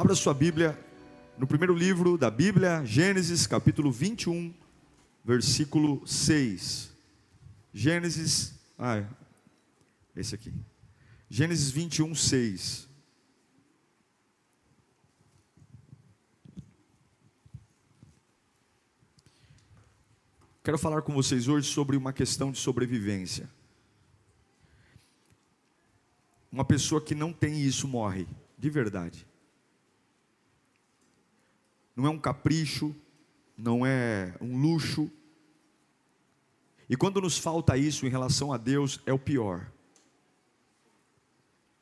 Abra sua Bíblia no primeiro livro da Bíblia, Gênesis, capítulo 21, versículo 6. Gênesis, ah, esse aqui. Gênesis 21, 6. Quero falar com vocês hoje sobre uma questão de sobrevivência. Uma pessoa que não tem isso morre, de verdade não é um capricho, não é um luxo. E quando nos falta isso em relação a Deus, é o pior.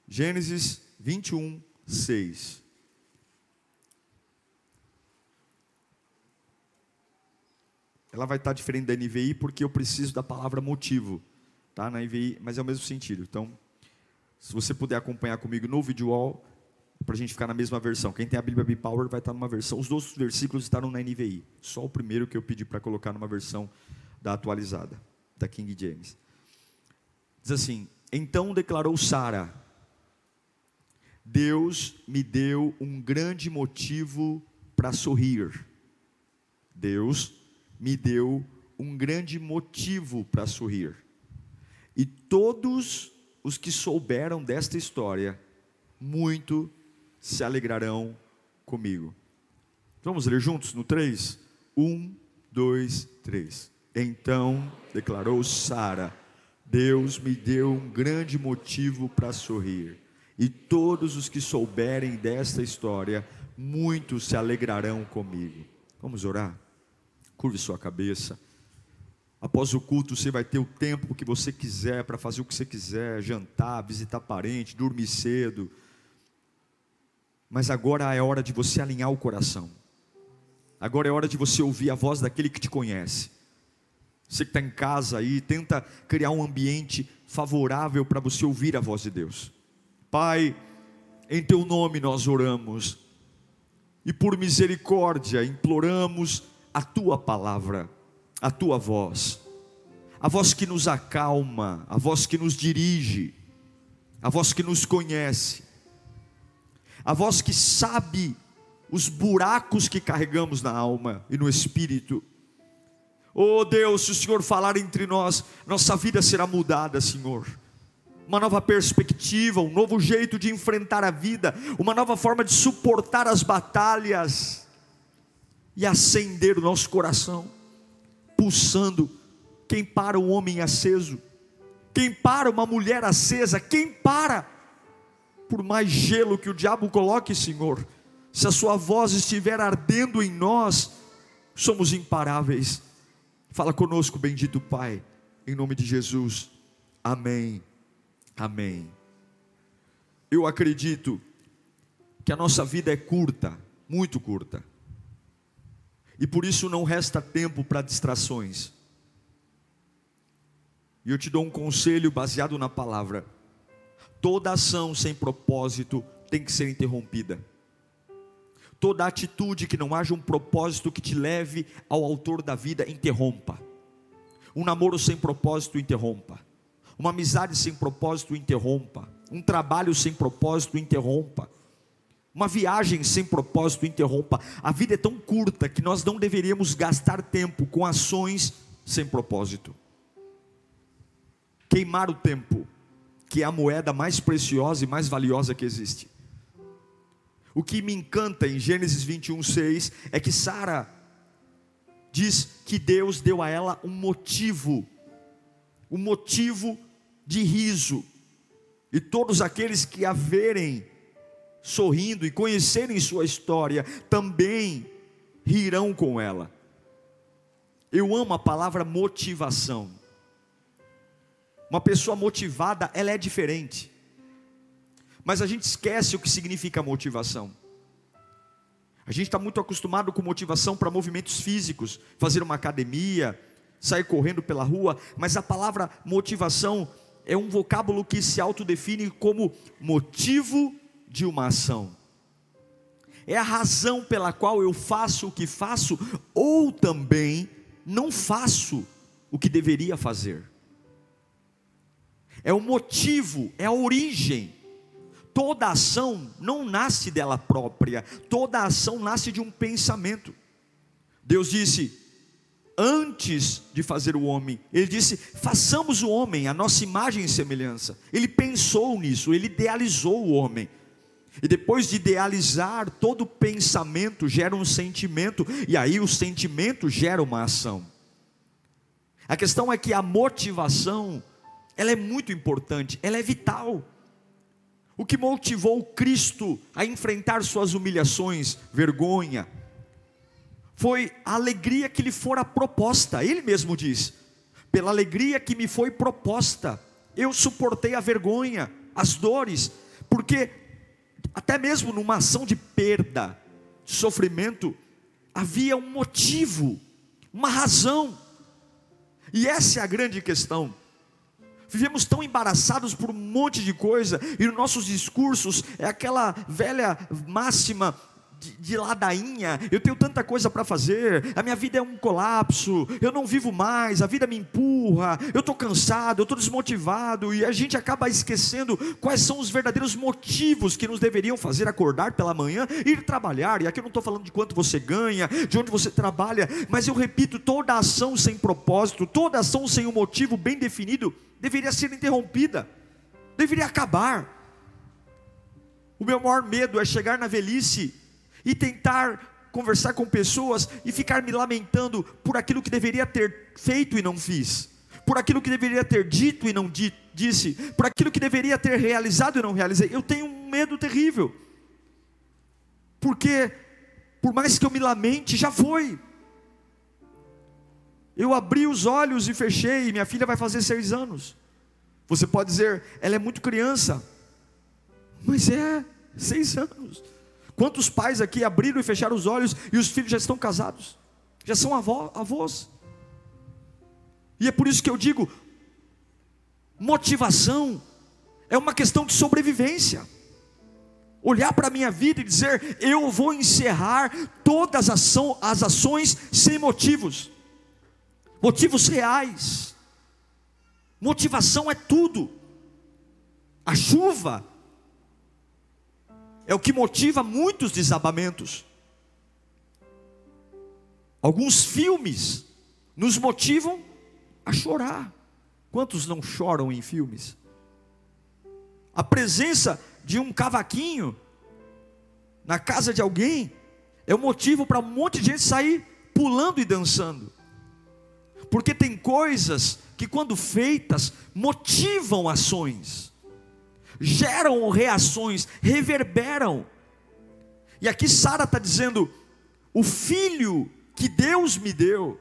Gênesis 21, 6. Ela vai estar diferente da NVI porque eu preciso da palavra motivo, tá? Na NVI, mas é o mesmo sentido. Então, se você puder acompanhar comigo no vídeo para a gente ficar na mesma versão. Quem tem a Bíblia B-Power vai estar numa versão. Os dois versículos estarão na NVI. Só o primeiro que eu pedi para colocar numa versão da atualizada, da King James. Diz assim: Então declarou Sara: Deus me deu um grande motivo para sorrir. Deus me deu um grande motivo para sorrir. E todos os que souberam desta história, muito se alegrarão comigo. Vamos ler juntos no 3? 1, 2, 3. Então declarou Sara: Deus me deu um grande motivo para sorrir, e todos os que souberem desta história, muitos se alegrarão comigo. Vamos orar? Curve sua cabeça. Após o culto, você vai ter o tempo que você quiser para fazer o que você quiser, jantar, visitar parente, dormir cedo mas agora é hora de você alinhar o coração. Agora é hora de você ouvir a voz daquele que te conhece. Você que está em casa aí, tenta criar um ambiente favorável para você ouvir a voz de Deus. Pai, em teu nome nós oramos, e por misericórdia imploramos a tua palavra, a tua voz, a voz que nos acalma, a voz que nos dirige, a voz que nos conhece, a voz que sabe os buracos que carregamos na alma e no espírito. Oh Deus, se o Senhor falar entre nós, nossa vida será mudada, Senhor. Uma nova perspectiva, um novo jeito de enfrentar a vida, uma nova forma de suportar as batalhas e acender o nosso coração, pulsando. Quem para um homem aceso? Quem para uma mulher acesa? Quem para? Por mais gelo que o diabo coloque, Senhor, se a Sua voz estiver ardendo em nós, somos imparáveis. Fala conosco, bendito Pai, em nome de Jesus. Amém. Amém. Eu acredito que a nossa vida é curta, muito curta. E por isso não resta tempo para distrações. E eu te dou um conselho baseado na palavra Toda ação sem propósito tem que ser interrompida. Toda atitude que não haja um propósito que te leve ao autor da vida, interrompa. Um namoro sem propósito, interrompa. Uma amizade sem propósito, interrompa. Um trabalho sem propósito, interrompa. Uma viagem sem propósito, interrompa. A vida é tão curta que nós não deveríamos gastar tempo com ações sem propósito. Queimar o tempo que é a moeda mais preciosa e mais valiosa que existe. O que me encanta em Gênesis 21, 6 é que Sara diz que Deus deu a ela um motivo, um motivo de riso, e todos aqueles que a verem sorrindo e conhecerem sua história também rirão com ela. Eu amo a palavra motivação. Uma pessoa motivada, ela é diferente. Mas a gente esquece o que significa motivação. A gente está muito acostumado com motivação para movimentos físicos, fazer uma academia, sair correndo pela rua, mas a palavra motivação é um vocábulo que se autodefine como motivo de uma ação. É a razão pela qual eu faço o que faço, ou também não faço o que deveria fazer. É o motivo, é a origem Toda ação não nasce dela própria, toda ação nasce de um pensamento. Deus disse, antes de fazer o homem, Ele disse: façamos o homem, a nossa imagem e semelhança. Ele pensou nisso, ele idealizou o homem. E depois de idealizar, todo pensamento gera um sentimento, e aí o sentimento gera uma ação. A questão é que a motivação, ela é muito importante, ela é vital. O que motivou Cristo a enfrentar suas humilhações, vergonha, foi a alegria que lhe fora proposta. Ele mesmo diz: pela alegria que me foi proposta, eu suportei a vergonha, as dores, porque até mesmo numa ação de perda, de sofrimento, havia um motivo, uma razão. E essa é a grande questão. Vivemos tão embaraçados por um monte de coisa, e nos nossos discursos é aquela velha máxima de, de ladainha, eu tenho tanta coisa para fazer, a minha vida é um colapso, eu não vivo mais, a vida me empurra, eu estou cansado, eu estou desmotivado, e a gente acaba esquecendo quais são os verdadeiros motivos que nos deveriam fazer acordar pela manhã ir trabalhar. E aqui eu não estou falando de quanto você ganha, de onde você trabalha, mas eu repito: toda ação sem propósito, toda ação sem um motivo bem definido, deveria ser interrompida, deveria acabar. O meu maior medo é chegar na velhice e tentar conversar com pessoas e ficar me lamentando por aquilo que deveria ter feito e não fiz, por aquilo que deveria ter dito e não di disse, por aquilo que deveria ter realizado e não realizei. Eu tenho um medo terrível, porque por mais que eu me lamente, já foi. Eu abri os olhos e fechei, minha filha vai fazer seis anos. Você pode dizer, ela é muito criança, mas é seis anos. Quantos pais aqui abriram e fecharam os olhos e os filhos já estão casados, já são avó, avós. E é por isso que eu digo: motivação é uma questão de sobrevivência. Olhar para a minha vida e dizer, eu vou encerrar todas as, ações sem motivos motivos reais. Motivação é tudo. A chuva é o que motiva muitos desabamentos. Alguns filmes nos motivam a chorar. Quantos não choram em filmes? A presença de um cavaquinho na casa de alguém é o motivo para um monte de gente sair pulando e dançando. Porque tem coisas que, quando feitas, motivam ações, geram reações, reverberam. E aqui Sara está dizendo: o filho que Deus me deu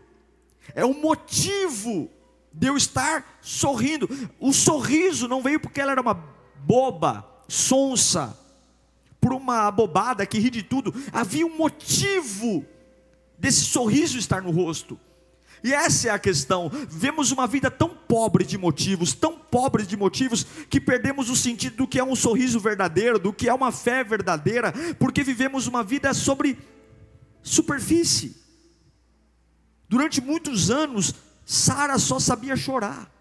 é o motivo de eu estar sorrindo. O sorriso não veio porque ela era uma boba, sonsa, por uma bobada que ri de tudo. Havia um motivo desse sorriso estar no rosto. E essa é a questão. Vemos uma vida tão pobre de motivos, tão pobre de motivos, que perdemos o sentido do que é um sorriso verdadeiro, do que é uma fé verdadeira, porque vivemos uma vida sobre superfície. Durante muitos anos, Sara só sabia chorar.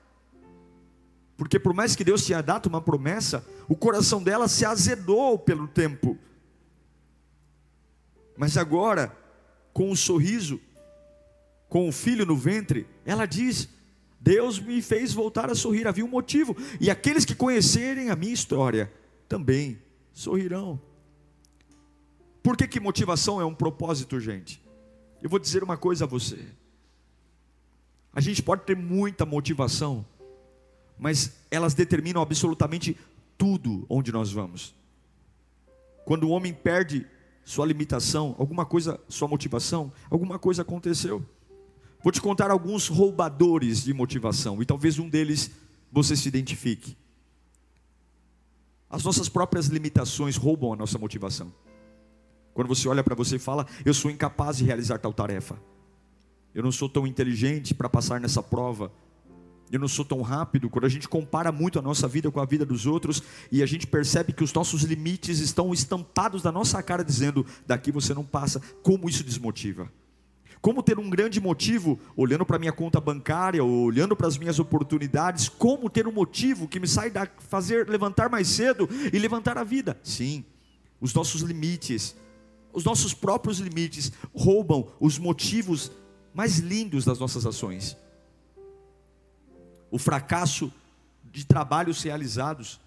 Porque por mais que Deus tinha dado uma promessa, o coração dela se azedou pelo tempo. Mas agora, com o um sorriso, com o filho no ventre, ela diz: Deus me fez voltar a sorrir, havia um motivo, e aqueles que conhecerem a minha história também sorrirão. Por que, que motivação é um propósito, gente? Eu vou dizer uma coisa a você. A gente pode ter muita motivação, mas elas determinam absolutamente tudo onde nós vamos. Quando o homem perde sua limitação, alguma coisa, sua motivação, alguma coisa aconteceu. Vou te contar alguns roubadores de motivação, e talvez um deles você se identifique. As nossas próprias limitações roubam a nossa motivação. Quando você olha para você e fala, eu sou incapaz de realizar tal tarefa. Eu não sou tão inteligente para passar nessa prova. Eu não sou tão rápido. Quando a gente compara muito a nossa vida com a vida dos outros e a gente percebe que os nossos limites estão estampados na nossa cara, dizendo: daqui você não passa. Como isso desmotiva? Como ter um grande motivo, olhando para minha conta bancária, olhando para as minhas oportunidades, como ter um motivo que me sai da fazer levantar mais cedo e levantar a vida? Sim, os nossos limites, os nossos próprios limites roubam os motivos mais lindos das nossas ações. O fracasso de trabalhos realizados,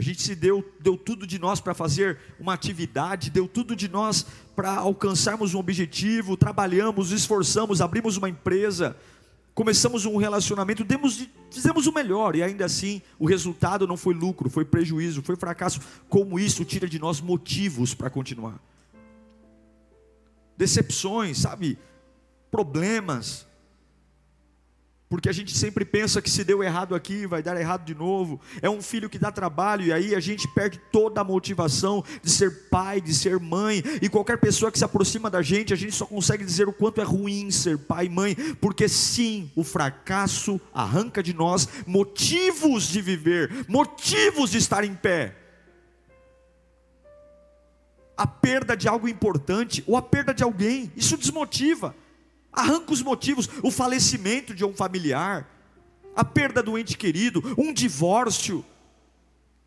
a gente se deu, deu tudo de nós para fazer uma atividade, deu tudo de nós para alcançarmos um objetivo, trabalhamos, esforçamos, abrimos uma empresa, começamos um relacionamento, demos, fizemos o melhor e ainda assim o resultado não foi lucro, foi prejuízo, foi fracasso. Como isso tira de nós motivos para continuar? Decepções, sabe? Problemas, porque a gente sempre pensa que se deu errado aqui, vai dar errado de novo. É um filho que dá trabalho e aí a gente perde toda a motivação de ser pai, de ser mãe. E qualquer pessoa que se aproxima da gente, a gente só consegue dizer o quanto é ruim ser pai e mãe, porque sim, o fracasso arranca de nós motivos de viver, motivos de estar em pé. A perda de algo importante ou a perda de alguém, isso desmotiva. Arranca os motivos, o falecimento de um familiar, a perda do ente querido, um divórcio,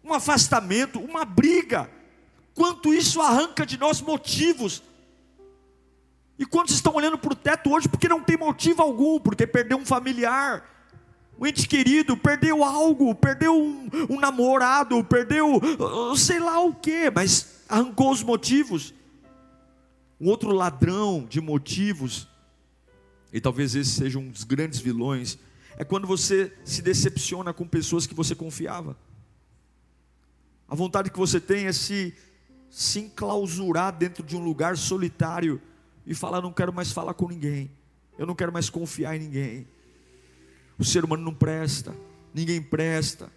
um afastamento, uma briga. Quanto isso arranca de nós motivos. E quantos estão olhando para o teto hoje porque não tem motivo algum, porque perdeu um familiar, um ente querido, perdeu algo, perdeu um, um namorado, perdeu uh, sei lá o que, mas arrancou os motivos. Um outro ladrão de motivos e talvez esse seja um dos grandes vilões, é quando você se decepciona com pessoas que você confiava. A vontade que você tem é se, se enclausurar dentro de um lugar solitário e falar: não quero mais falar com ninguém, eu não quero mais confiar em ninguém. O ser humano não presta, ninguém presta.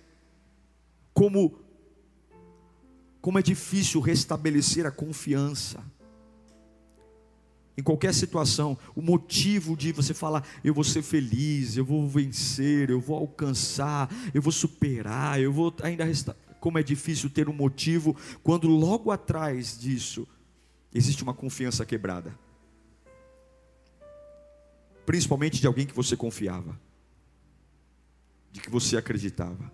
Como, como é difícil restabelecer a confiança em qualquer situação, o motivo de você falar, eu vou ser feliz, eu vou vencer, eu vou alcançar, eu vou superar, eu vou ainda restar. Como é difícil ter um motivo quando logo atrás disso existe uma confiança quebrada. Principalmente de alguém que você confiava, de que você acreditava.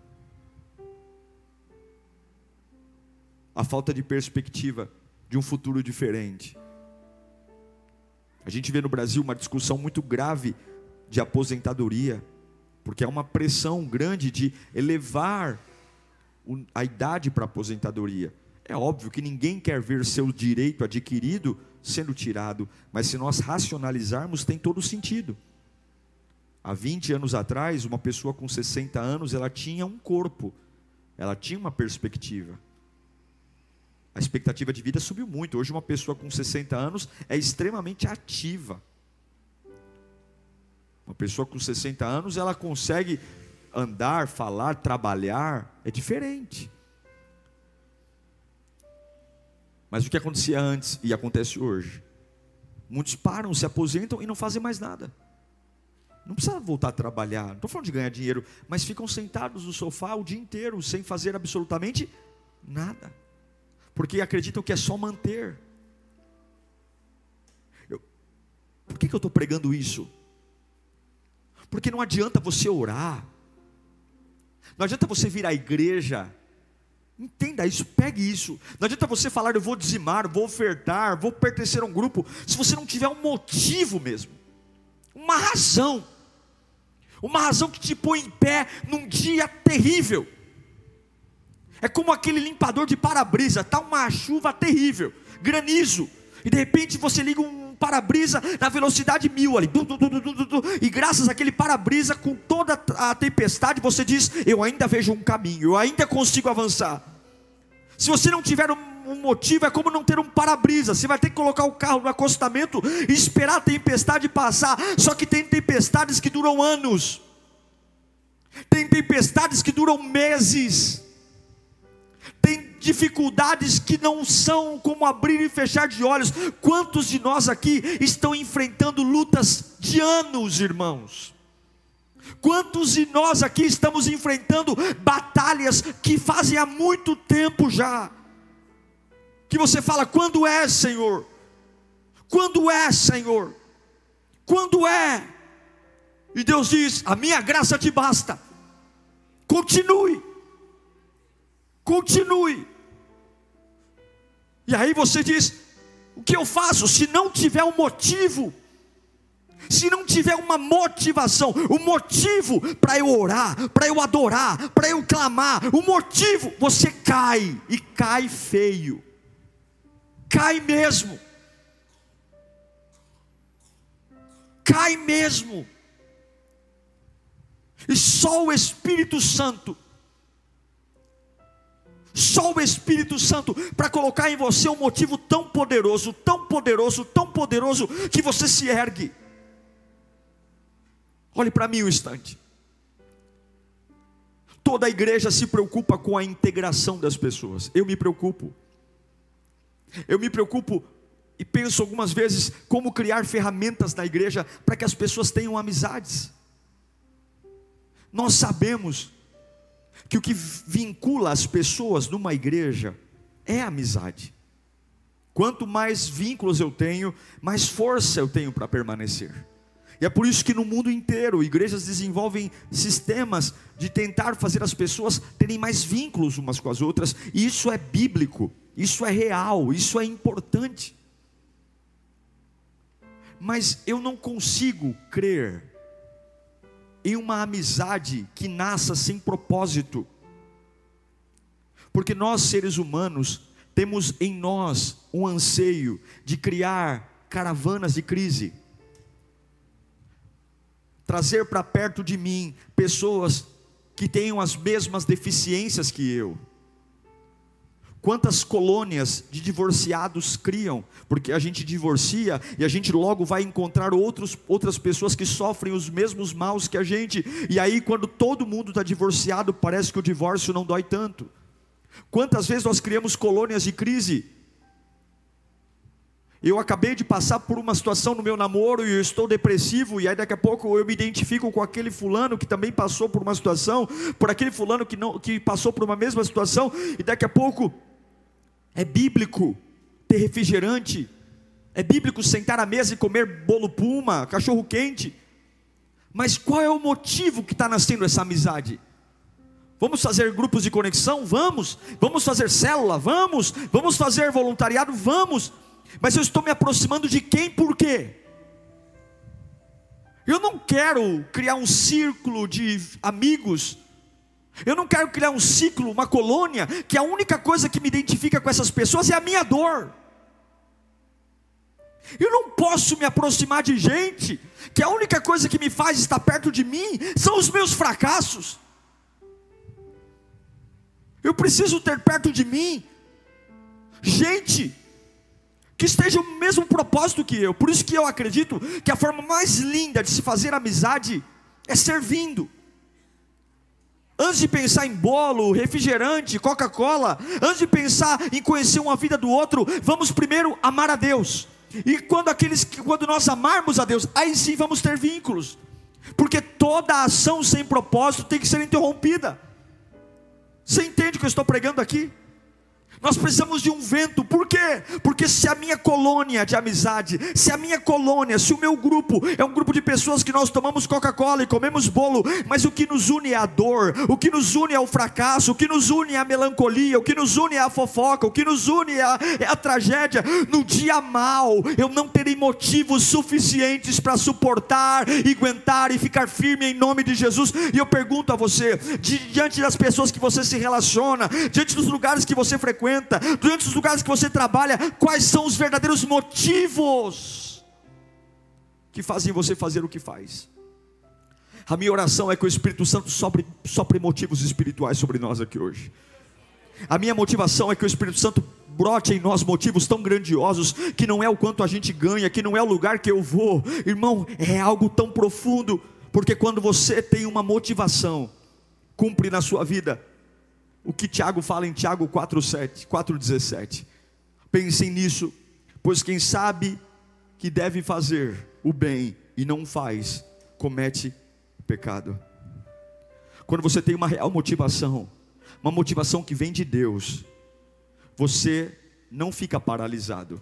A falta de perspectiva de um futuro diferente a gente vê no Brasil uma discussão muito grave de aposentadoria, porque há uma pressão grande de elevar a idade para a aposentadoria. É óbvio que ninguém quer ver seu direito adquirido sendo tirado, mas se nós racionalizarmos, tem todo sentido. Há 20 anos atrás, uma pessoa com 60 anos, ela tinha um corpo, ela tinha uma perspectiva a expectativa de vida subiu muito. Hoje, uma pessoa com 60 anos é extremamente ativa. Uma pessoa com 60 anos, ela consegue andar, falar, trabalhar, é diferente. Mas o que acontecia antes e acontece hoje? Muitos param, se aposentam e não fazem mais nada. Não precisa voltar a trabalhar, não estou falando de ganhar dinheiro, mas ficam sentados no sofá o dia inteiro, sem fazer absolutamente nada porque acreditam que é só manter. Eu, por que, que eu estou pregando isso? Porque não adianta você orar, não adianta você vir à igreja, entenda isso, pegue isso. Não adianta você falar, eu vou dizimar, vou ofertar, vou pertencer a um grupo, se você não tiver um motivo mesmo, uma razão, uma razão que te põe em pé num dia terrível. É como aquele limpador de para-brisa, tá uma chuva terrível, granizo, e de repente você liga um para-brisa na velocidade mil ali, e graças àquele para-brisa, com toda a tempestade, você diz: Eu ainda vejo um caminho, eu ainda consigo avançar. Se você não tiver um motivo, é como não ter um para-brisa. Você vai ter que colocar o carro no acostamento e esperar a tempestade passar. Só que tem tempestades que duram anos, tem tempestades que duram meses. Tem dificuldades que não são como abrir e fechar de olhos. Quantos de nós aqui estão enfrentando lutas de anos, irmãos? Quantos de nós aqui estamos enfrentando batalhas que fazem há muito tempo já? Que você fala, quando é, Senhor? Quando é, Senhor? Quando é? E Deus diz: A minha graça te basta. Continue. Continue. E aí você diz: O que eu faço se não tiver um motivo? Se não tiver uma motivação, o um motivo para eu orar, para eu adorar, para eu clamar, o um motivo, você cai e cai feio. Cai mesmo. Cai mesmo. E só o Espírito Santo, só o Espírito Santo, para colocar em você um motivo tão poderoso, tão poderoso, tão poderoso, que você se ergue. Olhe para mim um instante. Toda a igreja se preocupa com a integração das pessoas. Eu me preocupo. Eu me preocupo e penso algumas vezes como criar ferramentas na igreja para que as pessoas tenham amizades. Nós sabemos que o que vincula as pessoas numa igreja é a amizade. Quanto mais vínculos eu tenho, mais força eu tenho para permanecer. E é por isso que no mundo inteiro igrejas desenvolvem sistemas de tentar fazer as pessoas terem mais vínculos umas com as outras, e isso é bíblico, isso é real, isso é importante. Mas eu não consigo crer em uma amizade que nasça sem propósito. Porque nós, seres humanos, temos em nós um anseio de criar caravanas de crise, trazer para perto de mim pessoas que tenham as mesmas deficiências que eu. Quantas colônias de divorciados criam? Porque a gente divorcia e a gente logo vai encontrar outros, outras pessoas que sofrem os mesmos maus que a gente. E aí, quando todo mundo está divorciado, parece que o divórcio não dói tanto. Quantas vezes nós criamos colônias de crise? Eu acabei de passar por uma situação no meu namoro e eu estou depressivo, e aí daqui a pouco eu me identifico com aquele fulano que também passou por uma situação, por aquele fulano que, não, que passou por uma mesma situação, e daqui a pouco é bíblico ter refrigerante. É bíblico sentar à mesa e comer bolo puma, cachorro quente. Mas qual é o motivo que está nascendo essa amizade? Vamos fazer grupos de conexão? Vamos. Vamos fazer célula? Vamos. Vamos fazer voluntariado? Vamos. Mas eu estou me aproximando de quem por quê? Eu não quero criar um círculo de amigos eu não quero criar um ciclo, uma colônia, que a única coisa que me identifica com essas pessoas é a minha dor. Eu não posso me aproximar de gente que a única coisa que me faz estar perto de mim são os meus fracassos. Eu preciso ter perto de mim gente que esteja no mesmo propósito que eu. Por isso que eu acredito que a forma mais linda de se fazer amizade é servindo. Antes de pensar em bolo, refrigerante, Coca-Cola, antes de pensar em conhecer uma vida do outro, vamos primeiro amar a Deus. E quando aqueles quando nós amarmos a Deus, aí sim vamos ter vínculos. Porque toda ação sem propósito tem que ser interrompida. Você entende o que eu estou pregando aqui? Nós precisamos de um vento, por quê? Porque se a minha colônia de amizade, se a minha colônia, se o meu grupo é um grupo de pessoas que nós tomamos Coca-Cola e comemos bolo, mas o que nos une é a dor, o que nos une é o fracasso, o que nos une é a melancolia, o que nos une é a fofoca, o que nos une é a, é a tragédia. No dia mal, eu não terei motivos suficientes para suportar e aguentar e ficar firme em nome de Jesus. E eu pergunto a você, diante das pessoas que você se relaciona, diante dos lugares que você frequenta, frequenta, durante os lugares que você trabalha, quais são os verdadeiros motivos que fazem você fazer o que faz. A minha oração é que o Espírito Santo sopre, sopre motivos espirituais sobre nós aqui hoje. A minha motivação é que o Espírito Santo brote em nós motivos tão grandiosos que não é o quanto a gente ganha, que não é o lugar que eu vou, irmão, é algo tão profundo, porque quando você tem uma motivação, cumpre na sua vida, o que Tiago fala em Tiago 4:7, 4:17. Pensem nisso, pois quem sabe que deve fazer o bem e não faz, comete pecado. Quando você tem uma real motivação, uma motivação que vem de Deus, você não fica paralisado,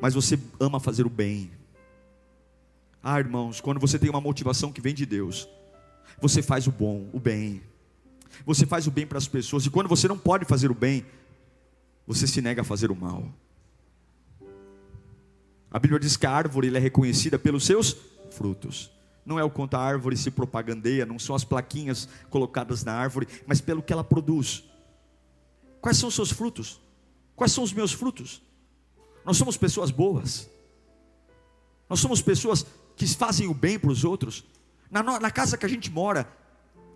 mas você ama fazer o bem. Ah, irmãos, quando você tem uma motivação que vem de Deus, você faz o bom, o bem. Você faz o bem para as pessoas, e quando você não pode fazer o bem, você se nega a fazer o mal. A Bíblia diz que a árvore é reconhecida pelos seus frutos. Não é o quanto a árvore se propagandeia, não são as plaquinhas colocadas na árvore, mas pelo que ela produz. Quais são os seus frutos? Quais são os meus frutos? Nós somos pessoas boas. Nós somos pessoas que fazem o bem para os outros. Na, na casa que a gente mora,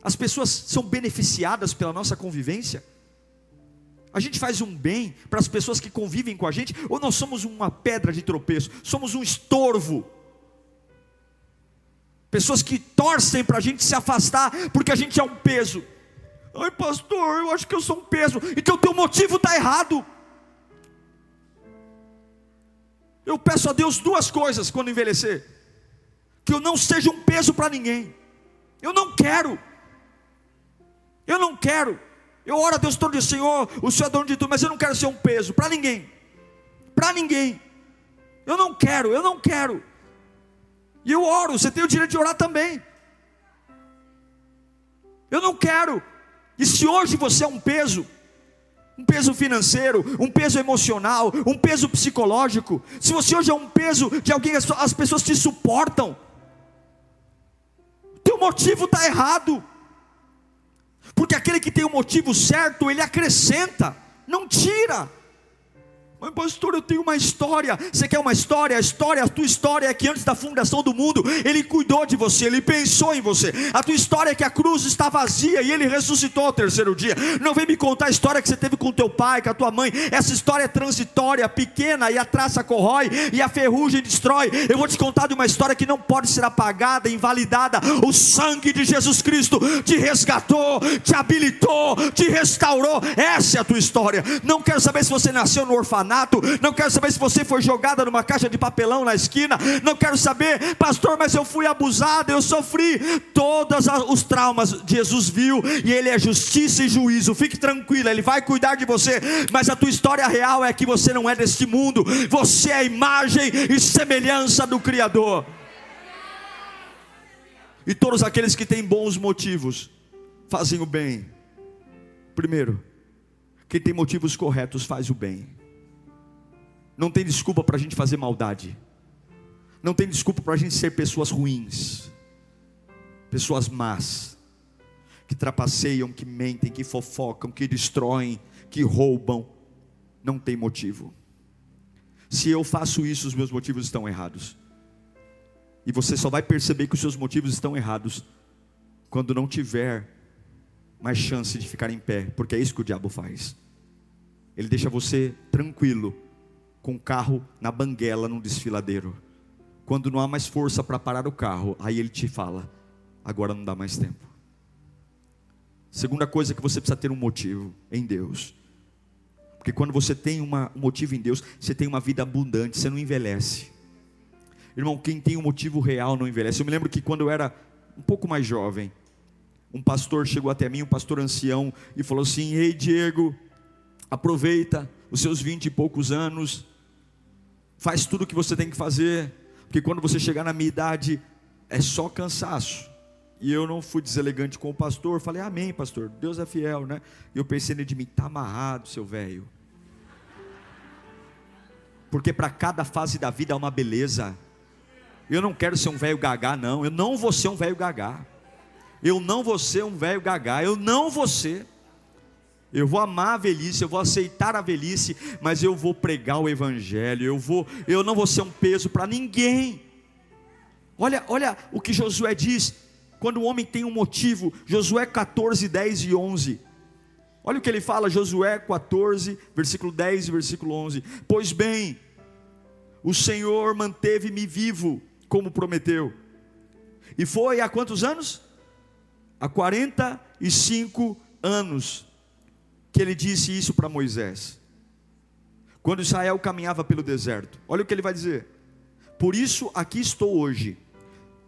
as pessoas são beneficiadas pela nossa convivência. A gente faz um bem para as pessoas que convivem com a gente, ou nós somos uma pedra de tropeço, somos um estorvo. Pessoas que torcem para a gente se afastar, porque a gente é um peso. Ai, pastor, eu acho que eu sou um peso. Então o teu motivo está errado. Eu peço a Deus duas coisas quando envelhecer: que eu não seja um peso para ninguém. Eu não quero. Eu não quero. Eu oro a Deus todo dia, Senhor, o Senhor é dono de tudo, mas eu não quero ser um peso para ninguém. Para ninguém. Eu não quero, eu não quero. E eu oro, você tem o direito de orar também. Eu não quero. E se hoje você é um peso, um peso financeiro, um peso emocional, um peso psicológico, se você hoje é um peso de alguém, as pessoas te suportam, teu motivo está errado, aquele que tem o motivo certo, ele acrescenta, não tira. Mas pastor, eu tenho uma história. Você quer uma história? A história, a tua história é que antes da fundação do mundo, ele cuidou de você, ele pensou em você. A tua história é que a cruz está vazia e ele ressuscitou ao terceiro dia. Não vem me contar a história que você teve com teu pai, com a tua mãe. Essa história é transitória, pequena e a traça corrói e a ferrugem destrói. Eu vou te contar de uma história que não pode ser apagada, invalidada. O sangue de Jesus Cristo te resgatou, te habilitou, te restaurou. Essa é a tua história. Não quero saber se você nasceu no orfanato orfanato, não quero saber se você foi jogada numa caixa de papelão na esquina, não quero saber, pastor, mas eu fui abusado, eu sofri todos os traumas. Jesus viu e Ele é justiça e juízo. Fique tranquila, Ele vai cuidar de você, mas a tua história real é que você não é deste mundo, você é a imagem e semelhança do Criador. E todos aqueles que têm bons motivos fazem o bem. Primeiro, quem tem motivos corretos faz o bem. Não tem desculpa para a gente fazer maldade. Não tem desculpa para a gente ser pessoas ruins, pessoas más, que trapaceiam, que mentem, que fofocam, que destroem, que roubam. Não tem motivo. Se eu faço isso, os meus motivos estão errados. E você só vai perceber que os seus motivos estão errados quando não tiver mais chance de ficar em pé, porque é isso que o diabo faz. Ele deixa você tranquilo, com o carro na banguela num desfiladeiro. Quando não há mais força para parar o carro, aí ele te fala: agora não dá mais tempo. Segunda coisa é que você precisa ter um motivo em Deus. Porque quando você tem uma, um motivo em Deus, você tem uma vida abundante, você não envelhece. Irmão, quem tem um motivo real não envelhece. Eu me lembro que quando eu era um pouco mais jovem, um pastor chegou até mim, um pastor ancião, e falou assim: Ei, Diego, aproveita os seus vinte e poucos anos, faz tudo o que você tem que fazer, porque quando você chegar na minha idade, é só cansaço. E eu não fui deselegante com o pastor, falei, amém, pastor, Deus é fiel, né? E eu pensei nele de mim, tá amarrado, seu velho. Porque para cada fase da vida há uma beleza. Eu não quero ser um velho gagá, não. Eu não vou ser um velho gagá. Eu não vou ser um velho gagá. Eu não vou ser. Eu vou amar a velhice, eu vou aceitar a velhice, mas eu vou pregar o evangelho, eu vou, eu não vou ser um peso para ninguém. Olha, olha o que Josué diz, quando o homem tem um motivo, Josué 14, 10 e 11. Olha o que ele fala, Josué 14, versículo 10 e versículo 11. Pois bem, o Senhor manteve-me vivo, como prometeu. E foi há quantos anos? Há 45 anos que ele disse isso para Moisés. Quando Israel caminhava pelo deserto. Olha o que ele vai dizer. Por isso aqui estou hoje,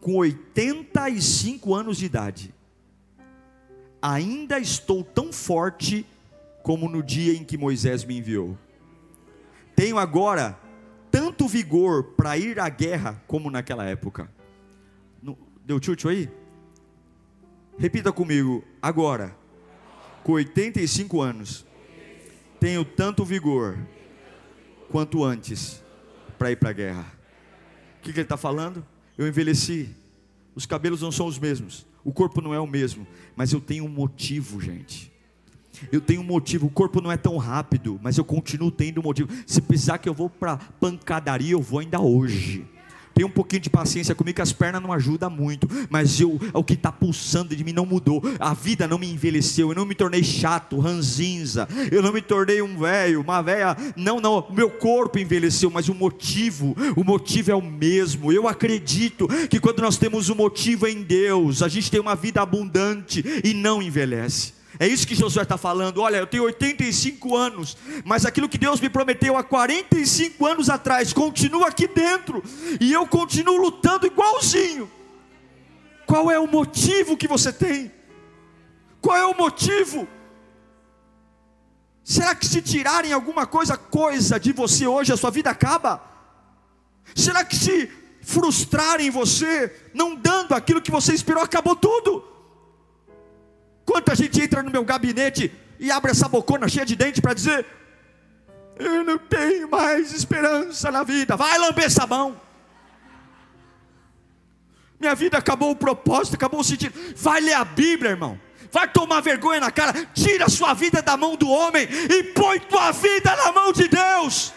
com 85 anos de idade. Ainda estou tão forte como no dia em que Moisés me enviou. Tenho agora tanto vigor para ir à guerra como naquela época. Deu tchutchu aí? Repita comigo, agora, com 85 anos, tenho tanto vigor quanto antes para ir para a guerra. O que, que ele está falando? Eu envelheci, os cabelos não são os mesmos, o corpo não é o mesmo, mas eu tenho um motivo, gente. Eu tenho um motivo, o corpo não é tão rápido, mas eu continuo tendo um motivo. Se precisar que eu vou para pancadaria, eu vou ainda hoje. Tenha um pouquinho de paciência comigo, que as pernas não ajudam muito, mas eu, o que está pulsando de mim não mudou. A vida não me envelheceu, eu não me tornei chato, ranzinza, eu não me tornei um velho, uma velha. Não, não, meu corpo envelheceu, mas o motivo, o motivo é o mesmo. Eu acredito que quando nós temos o um motivo em Deus, a gente tem uma vida abundante e não envelhece. É isso que Josué está falando. Olha, eu tenho 85 anos, mas aquilo que Deus me prometeu há 45 anos atrás continua aqui dentro, e eu continuo lutando igualzinho. Qual é o motivo que você tem? Qual é o motivo? Será que se tirarem alguma coisa, coisa de você hoje, a sua vida acaba? Será que se frustrarem você, não dando aquilo que você esperou, acabou tudo? Quanta gente entra no meu gabinete e abre essa bocona cheia de dente para dizer: Eu não tenho mais esperança na vida. Vai lamber sabão. Minha vida acabou o propósito, acabou o sentido. Vai ler a Bíblia, irmão. Vai tomar vergonha na cara. Tira a sua vida da mão do homem e põe tua vida na mão de Deus.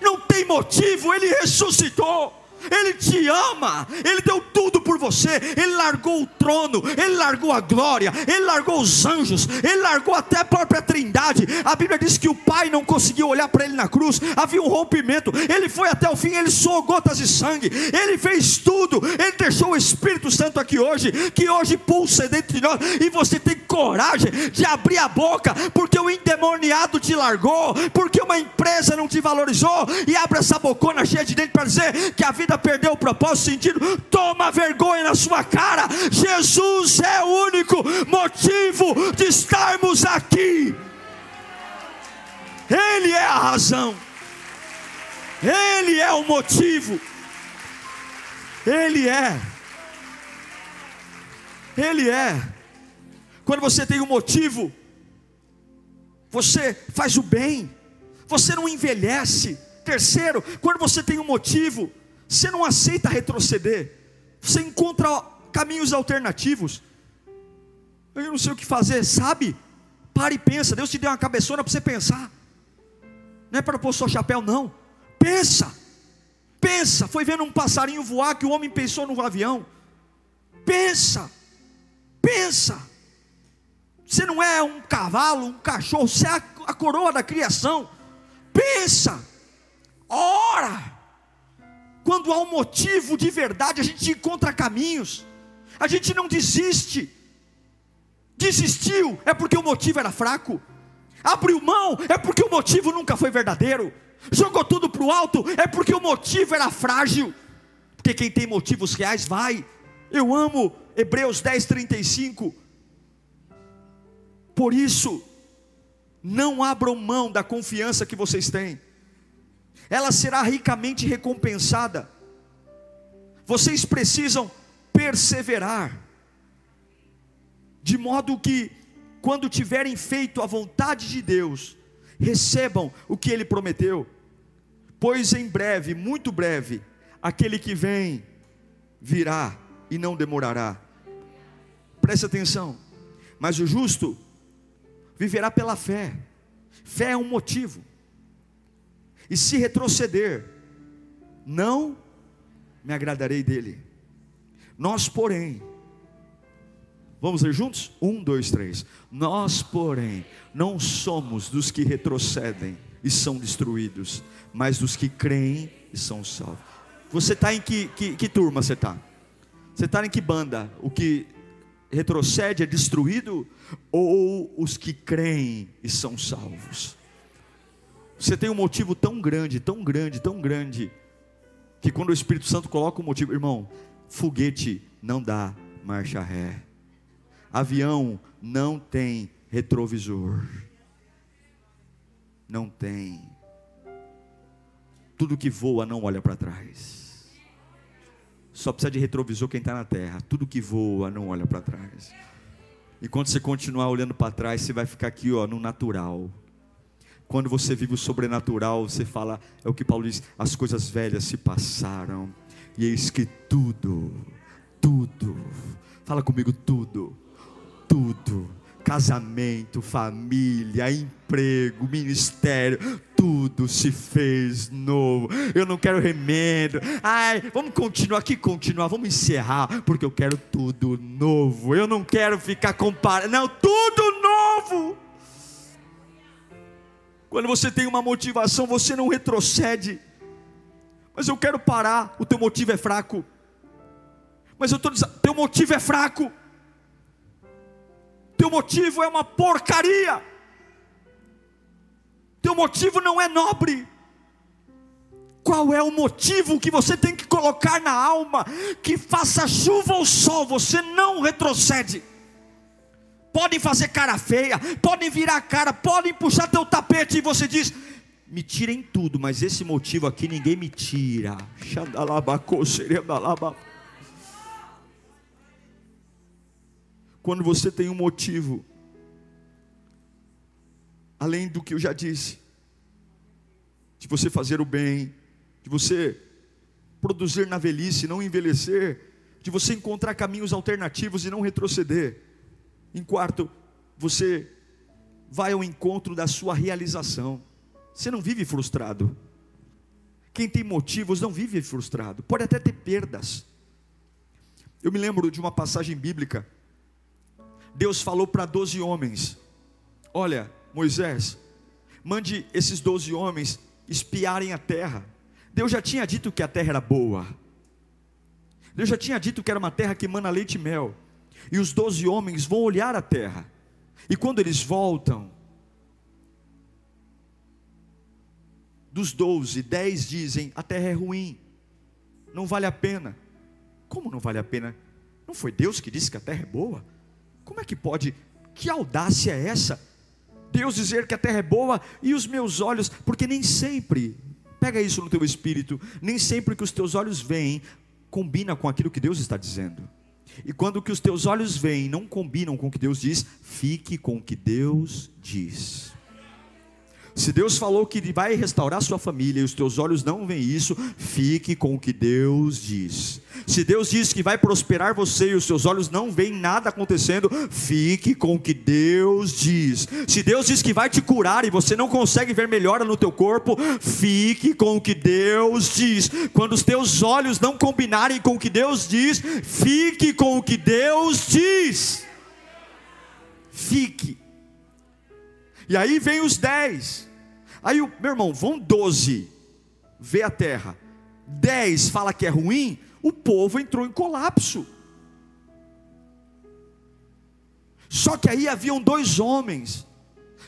Não tem motivo, ele ressuscitou. Ele te ama, Ele deu tudo por você, Ele largou o trono, Ele largou a glória, Ele largou os anjos, Ele largou até a própria trindade. A Bíblia diz que o Pai não conseguiu olhar para Ele na cruz, havia um rompimento, Ele foi até o fim, Ele soou gotas de sangue, Ele fez tudo, Ele deixou o Espírito Santo aqui hoje, que hoje pulsa dentro de nós, e você tem coragem de abrir a boca, porque o endemoniado te largou, porque uma empresa não te valorizou, e abre essa bocona cheia de dentro para dizer que a vida vida perdeu o propósito, sentido, toma vergonha na sua cara. Jesus é o único motivo de estarmos aqui. Ele é a razão. Ele é o motivo. Ele é. Ele é. Quando você tem um motivo, você faz o bem, você não envelhece. Terceiro, quando você tem um motivo, você não aceita retroceder, você encontra caminhos alternativos. Eu não sei o que fazer, sabe? Para e pensa. Deus te deu uma cabeçona para você pensar. Não é para pôr seu chapéu, não. Pensa. Pensa. Foi vendo um passarinho voar que o homem pensou no avião. Pensa. Pensa. Você não é um cavalo, um cachorro, você é a coroa da criação. Pensa. Ora. Quando há um motivo de verdade, a gente encontra caminhos. A gente não desiste. Desistiu é porque o motivo era fraco. Abriu mão é porque o motivo nunca foi verdadeiro. Jogou tudo para o alto é porque o motivo era frágil. Porque quem tem motivos reais vai. Eu amo Hebreus 10, 35. Por isso, não abram mão da confiança que vocês têm ela será ricamente recompensada. Vocês precisam perseverar, de modo que, quando tiverem feito a vontade de Deus, recebam o que Ele prometeu, pois em breve, muito breve, aquele que vem virá e não demorará. Preste atenção, mas o justo viverá pela fé, fé é um motivo. E se retroceder, não me agradarei dele. Nós, porém, vamos ler juntos? Um, dois, três. Nós, porém, não somos dos que retrocedem e são destruídos, mas dos que creem e são salvos. Você está em que, que, que turma você está? Você está em que banda? O que retrocede é destruído, ou os que creem e são salvos. Você tem um motivo tão grande, tão grande, tão grande, que quando o Espírito Santo coloca o motivo, irmão, foguete não dá marcha ré, avião não tem retrovisor, não tem, tudo que voa não olha para trás. Só precisa de retrovisor quem está na terra. Tudo que voa não olha para trás. E quando você continuar olhando para trás, você vai ficar aqui, ó, no natural. Quando você vive o sobrenatural, você fala, é o que Paulo diz: as coisas velhas se passaram, e eis que tudo, tudo, fala comigo, tudo, tudo casamento, família, emprego, ministério, tudo se fez novo. Eu não quero remendo. Ai, vamos continuar aqui, continuar, vamos encerrar, porque eu quero tudo novo. Eu não quero ficar comparando. Não, tudo novo. Quando você tem uma motivação, você não retrocede. Mas eu quero parar, o teu motivo é fraco. Mas eu estou dizendo, teu motivo é fraco teu motivo é uma porcaria, teu motivo não é nobre. Qual é o motivo que você tem que colocar na alma? Que faça chuva ou sol, você não retrocede. Podem fazer cara feia, podem virar a cara, podem puxar teu tapete e você diz: me tirem tudo, mas esse motivo aqui ninguém me tira. Quando você tem um motivo, além do que eu já disse, de você fazer o bem, de você produzir na velhice, não envelhecer, de você encontrar caminhos alternativos e não retroceder. Em quarto, você vai ao encontro da sua realização. Você não vive frustrado. Quem tem motivos não vive frustrado. Pode até ter perdas. Eu me lembro de uma passagem bíblica Deus falou para doze homens: Olha, Moisés, mande esses doze homens espiarem a terra. Deus já tinha dito que a terra era boa. Deus já tinha dito que era uma terra que emana leite e mel. E os doze homens vão olhar a terra. E quando eles voltam, dos doze, dez dizem: a terra é ruim, não vale a pena. Como não vale a pena? Não foi Deus que disse que a terra é boa? Como é que pode? Que audácia é essa? Deus dizer que a terra é boa e os meus olhos, porque nem sempre, pega isso no teu espírito, nem sempre que os teus olhos veem combina com aquilo que Deus está dizendo. E quando o que os teus olhos veem não combinam com o que Deus diz, fique com o que Deus diz. Se Deus falou que vai restaurar sua família e os teus olhos não veem isso, fique com o que Deus diz. Se Deus diz que vai prosperar você e os seus olhos não veem nada acontecendo, fique com o que Deus diz. Se Deus diz que vai te curar e você não consegue ver melhora no teu corpo, fique com o que Deus diz. Quando os teus olhos não combinarem com o que Deus diz, fique com o que Deus diz. Fique. E aí vem os dez. Aí, meu irmão, vão doze ver a terra. Dez fala que é ruim, o povo entrou em colapso. Só que aí haviam dois homens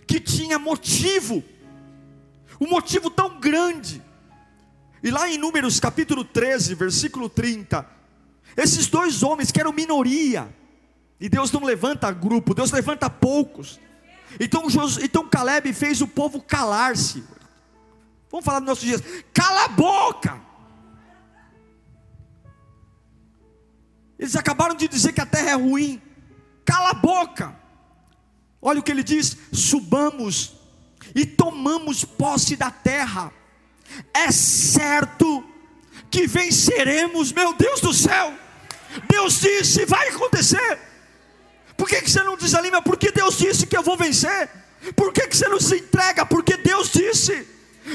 que tinham motivo, um motivo tão grande. E lá em Números capítulo 13, versículo 30, esses dois homens que eram minoria, e Deus não levanta grupo, Deus levanta poucos. Então, então Caleb fez o povo calar-se. Vamos falar nos nossos dias: cala a boca. Eles acabaram de dizer que a terra é ruim. Cala a boca. Olha o que ele diz: subamos e tomamos posse da terra. É certo que venceremos, meu Deus do céu. Deus disse: vai acontecer. Por que, que você não desanima? Porque Deus disse que eu vou vencer. Por que, que você não se entrega? Porque Deus disse.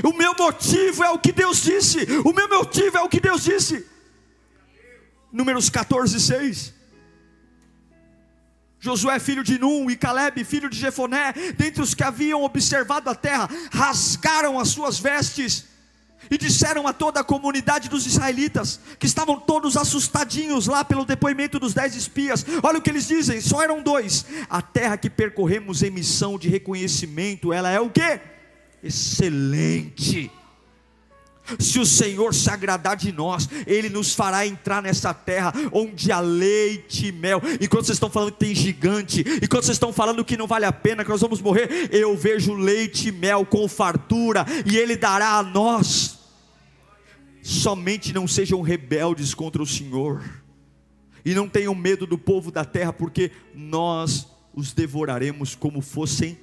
O meu motivo é o que Deus disse. O meu motivo é o que Deus disse. Números 14, 6. Josué, filho de Num, e Caleb, filho de Jefoné, dentre os que haviam observado a terra, rasgaram as suas vestes E disseram a toda a comunidade dos israelitas, que estavam todos assustadinhos lá pelo depoimento dos dez espias. Olha o que eles dizem: só eram dois. A terra que percorremos em missão de reconhecimento, ela é o que? Excelente. Se o Senhor se agradar de nós, Ele nos fará entrar nessa terra onde há leite e mel. Enquanto vocês estão falando que tem gigante, enquanto vocês estão falando que não vale a pena, que nós vamos morrer, eu vejo leite e mel com fartura, e Ele dará a nós. Somente não sejam rebeldes contra o Senhor, e não tenham medo do povo da terra, porque nós os devoraremos como fossem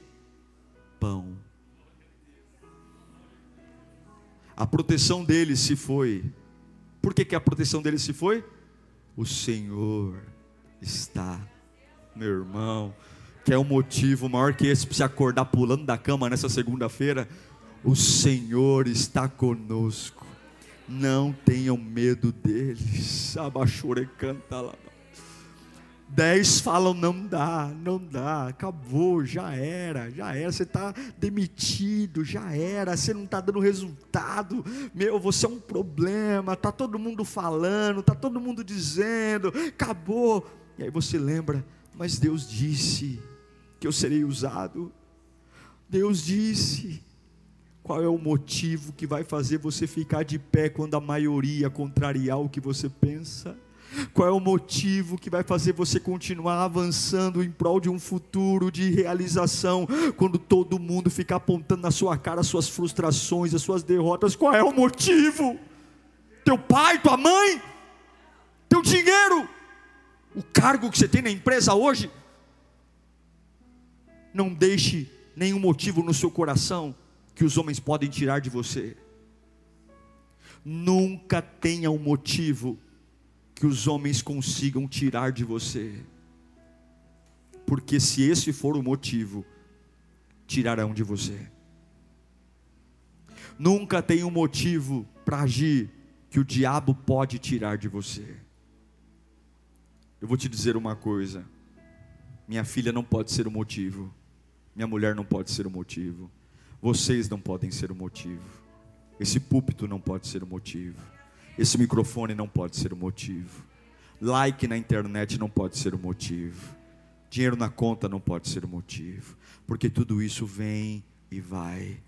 pão. A proteção dele se foi. Por que, que a proteção dele se foi? O Senhor está, meu irmão. Que é um motivo maior que esse para você acordar pulando da cama nessa segunda-feira. O Senhor está conosco. Não tenham medo deles. Abachore canta lá. Dez falam, não dá, não dá, acabou, já era, já era, você está demitido, já era, você não está dando resultado, meu, você é um problema, está todo mundo falando, está todo mundo dizendo, acabou. E aí você lembra, mas Deus disse que eu serei usado, Deus disse, qual é o motivo que vai fazer você ficar de pé quando a maioria contrariar o que você pensa? Qual é o motivo que vai fazer você continuar avançando em prol de um futuro de realização, quando todo mundo ficar apontando na sua cara as suas frustrações, as suas derrotas? Qual é o motivo? Teu pai, tua mãe, teu dinheiro, o cargo que você tem na empresa hoje? Não deixe nenhum motivo no seu coração que os homens podem tirar de você. Nunca tenha um motivo que os homens consigam tirar de você. Porque se esse for o motivo, tirarão de você. Nunca tem um motivo para agir que o diabo pode tirar de você. Eu vou te dizer uma coisa: minha filha não pode ser o motivo, minha mulher não pode ser o motivo, vocês não podem ser o motivo, esse púlpito não pode ser o motivo. Esse microfone não pode ser o motivo. Like na internet não pode ser o motivo. Dinheiro na conta não pode ser o motivo. Porque tudo isso vem e vai.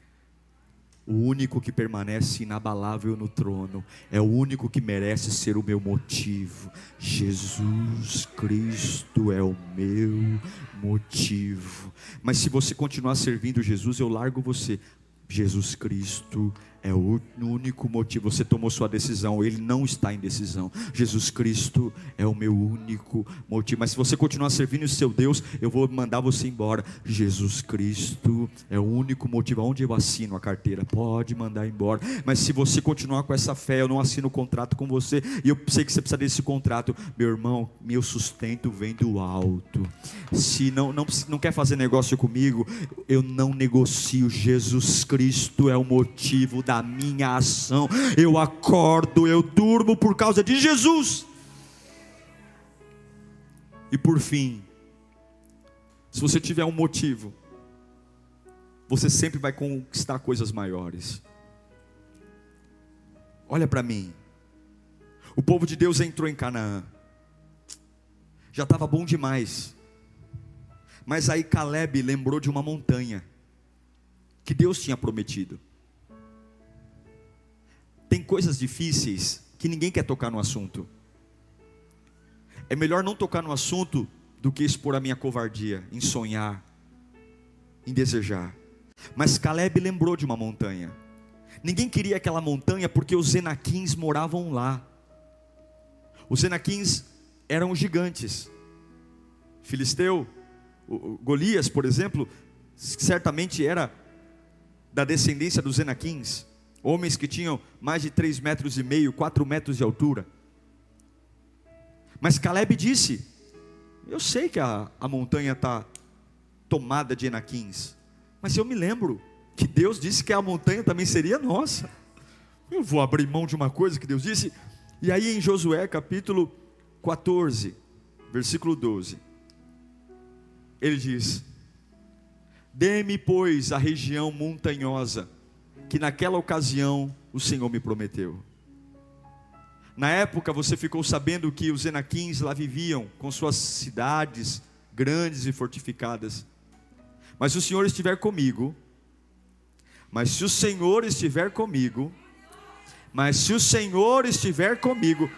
O único que permanece inabalável no trono é o único que merece ser o meu motivo. Jesus Cristo é o meu motivo. Mas se você continuar servindo Jesus, eu largo você. Jesus Cristo é o único motivo. Você tomou sua decisão, ele não está em decisão. Jesus Cristo é o meu único motivo. Mas se você continuar servindo o seu Deus, eu vou mandar você embora. Jesus Cristo é o único motivo. Onde eu assino a carteira? Pode mandar embora. Mas se você continuar com essa fé, eu não assino o contrato com você. E eu sei que você precisa desse contrato. Meu irmão, meu sustento vem do alto. Se não, não, não quer fazer negócio comigo, eu não negocio. Jesus Cristo é o motivo minha ação. Eu acordo, eu durmo por causa de Jesus. E por fim, se você tiver um motivo, você sempre vai conquistar coisas maiores. Olha para mim. O povo de Deus entrou em Canaã. Já estava bom demais. Mas aí Caleb lembrou de uma montanha que Deus tinha prometido. Tem coisas difíceis que ninguém quer tocar no assunto. É melhor não tocar no assunto do que expor a minha covardia em sonhar, em desejar. Mas Caleb lembrou de uma montanha. Ninguém queria aquela montanha porque os Enaquins moravam lá. Os Enaquins eram gigantes. Filisteu, Golias, por exemplo, certamente era da descendência dos Enaquins. Homens que tinham mais de três metros e meio, quatro metros de altura. Mas Caleb disse: Eu sei que a, a montanha está tomada de enaquins, mas eu me lembro que Deus disse que a montanha também seria nossa. Eu vou abrir mão de uma coisa que Deus disse. E aí em Josué capítulo 14, versículo 12, ele diz: Dê-me, pois, a região montanhosa que naquela ocasião o Senhor me prometeu. Na época você ficou sabendo que os Enaquins lá viviam com suas cidades grandes e fortificadas. Mas se o Senhor estiver comigo, mas se o Senhor estiver comigo, mas se o Senhor estiver comigo,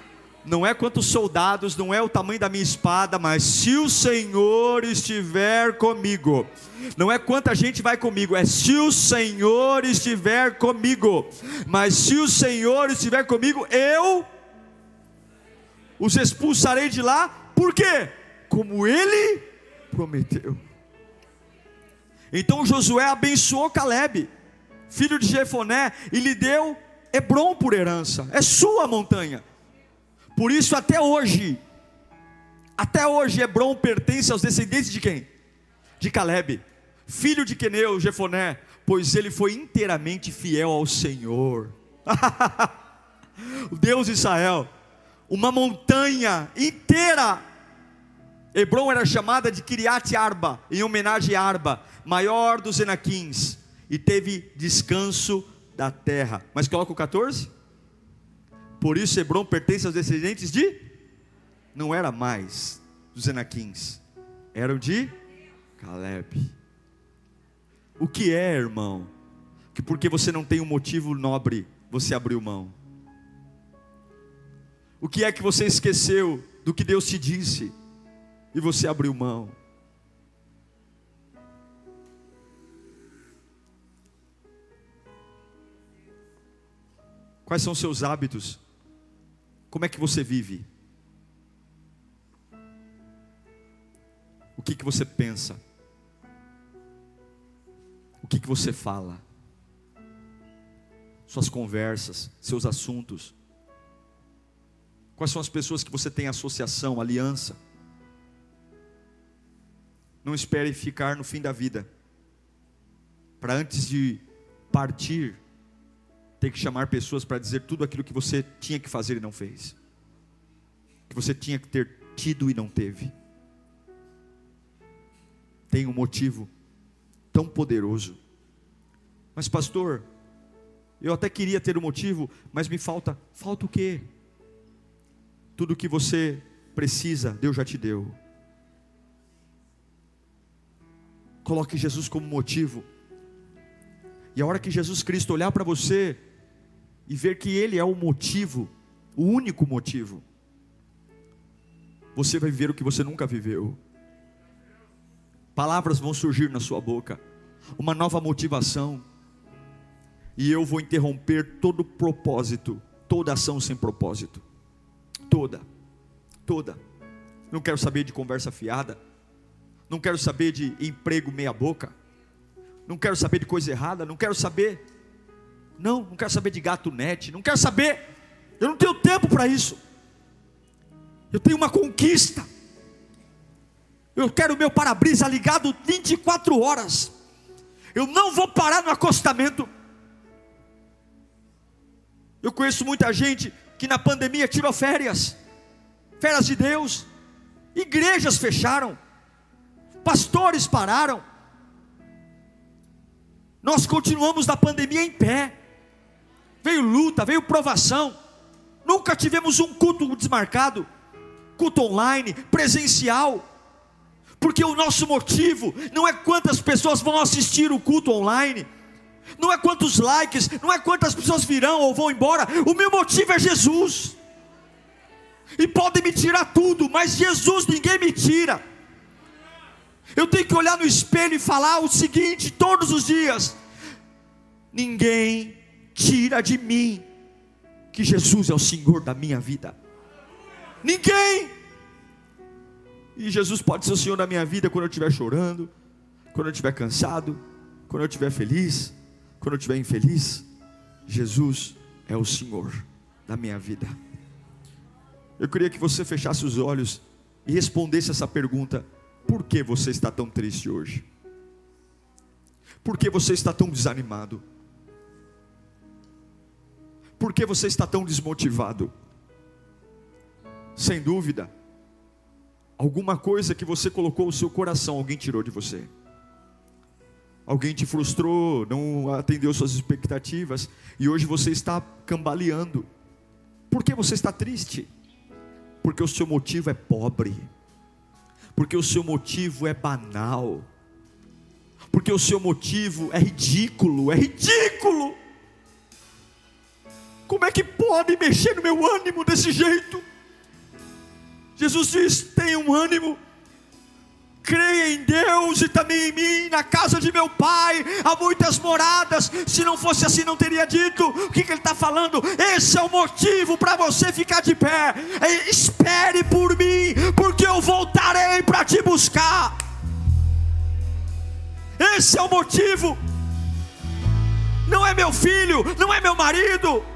não é quantos soldados, não é o tamanho da minha espada, mas se o Senhor estiver comigo, não é quanta gente vai comigo, é se o Senhor estiver comigo, mas se o Senhor estiver comigo, eu os expulsarei de lá, por quê? Como ele prometeu. Então Josué abençoou Caleb, filho de Jefoné, e lhe deu Hebron por herança, é sua montanha. Por isso, até hoje, até hoje, Hebron pertence aos descendentes de quem? De Caleb, filho de Queneu, Jefoné, pois ele foi inteiramente fiel ao Senhor. o Deus de Israel, uma montanha inteira. Hebron era chamada de Kiriat Arba, em homenagem a Arba, maior dos Enaquins, e teve descanso da terra. Mas coloca o 14. Por isso Hebron pertence aos descendentes de não era mais dos Enaquins, eram de Caleb. O que é, irmão? Que porque você não tem um motivo nobre, você abriu mão. O que é que você esqueceu do que Deus te disse e você abriu mão? Quais são seus hábitos? Como é que você vive? O que, que você pensa? O que, que você fala? Suas conversas, seus assuntos. Quais são as pessoas que você tem associação, aliança? Não espere ficar no fim da vida, para antes de partir, ter que chamar pessoas para dizer tudo aquilo que você tinha que fazer e não fez, que você tinha que ter tido e não teve. Tem um motivo tão poderoso. Mas pastor, eu até queria ter um motivo, mas me falta, falta o quê? Tudo que você precisa, Deus já te deu. Coloque Jesus como motivo. E a hora que Jesus Cristo olhar para você, e ver que Ele é o motivo, o único motivo, você vai viver o que você nunca viveu. Palavras vão surgir na sua boca, uma nova motivação, e eu vou interromper todo propósito, toda ação sem propósito, toda, toda. Não quero saber de conversa fiada, não quero saber de emprego meia-boca, não quero saber de coisa errada, não quero saber não, não quero saber de gato net, não quero saber. Eu não tenho tempo para isso. Eu tenho uma conquista. Eu quero o meu para-brisa ligado 24 horas. Eu não vou parar no acostamento. Eu conheço muita gente que na pandemia tirou férias, férias de Deus, igrejas fecharam, pastores pararam. Nós continuamos na pandemia em pé veio luta, veio provação. Nunca tivemos um culto desmarcado, culto online, presencial. Porque o nosso motivo não é quantas pessoas vão assistir o culto online, não é quantos likes, não é quantas pessoas virão ou vão embora. O meu motivo é Jesus. E podem me tirar tudo, mas Jesus ninguém me tira. Eu tenho que olhar no espelho e falar o seguinte todos os dias: ninguém tira de mim que Jesus é o Senhor da minha vida. Ninguém. E Jesus pode ser o Senhor da minha vida quando eu estiver chorando, quando eu estiver cansado, quando eu estiver feliz, quando eu estiver infeliz. Jesus é o Senhor da minha vida. Eu queria que você fechasse os olhos e respondesse essa pergunta: por que você está tão triste hoje? Por que você está tão desanimado? Por que você está tão desmotivado? Sem dúvida, alguma coisa que você colocou o seu coração, alguém tirou de você. Alguém te frustrou, não atendeu suas expectativas e hoje você está cambaleando. Por que você está triste? Porque o seu motivo é pobre. Porque o seu motivo é banal. Porque o seu motivo é ridículo, é ridículo. Como é que pode mexer no meu ânimo desse jeito? Jesus diz: um ânimo creia em Deus e também em mim, na casa de meu pai há muitas moradas. Se não fosse assim, não teria dito. O que, que ele está falando? Esse é o motivo para você ficar de pé. É, espere por mim, porque eu voltarei para te buscar. Esse é o motivo. Não é meu filho, não é meu marido,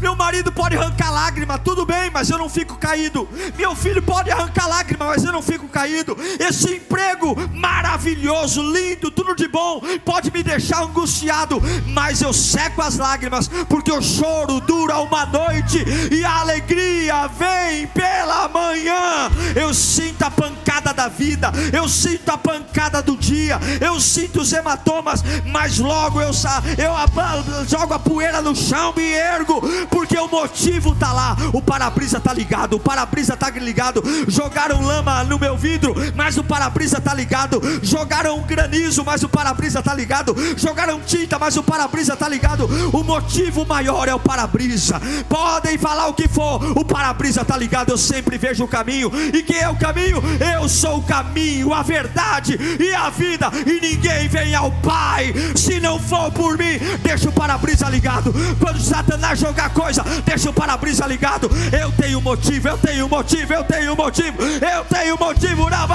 meu marido pode arrancar lágrima, tudo bem, mas eu não fico caído. Meu filho pode arrancar lágrima, mas eu não fico caído. Esse emprego maravilhoso, lindo, tudo de bom, pode me deixar angustiado, mas eu seco as lágrimas, porque o choro dura uma noite e a alegria vem pela manhã. Eu sinto a pancada da vida, eu sinto a pancada do dia, eu sinto os hematomas, mas logo eu, eu jogo a poeira no chão, me ergo porque o motivo está lá. O para-brisa está ligado, o para-brisa está ligado. Jogaram lama no meu vidro, mas o para-brisa está ligado. Jogaram granizo, mas o para-brisa está ligado. Jogaram tinta, mas o para-brisa está ligado. O motivo maior é o para-brisa. Podem falar o que for, o para-brisa está ligado. Eu sempre vejo o caminho. E quem é o caminho? Eu sou o caminho, a verdade e a vida. E ninguém vem ao Pai se não for por mim. Deixa o para-brisa ligado. Quando Satanás jogar coisa, deixa o para-brisa ligado. Eu tenho motivo, eu tenho motivo, eu tenho motivo, eu tenho motivo. Na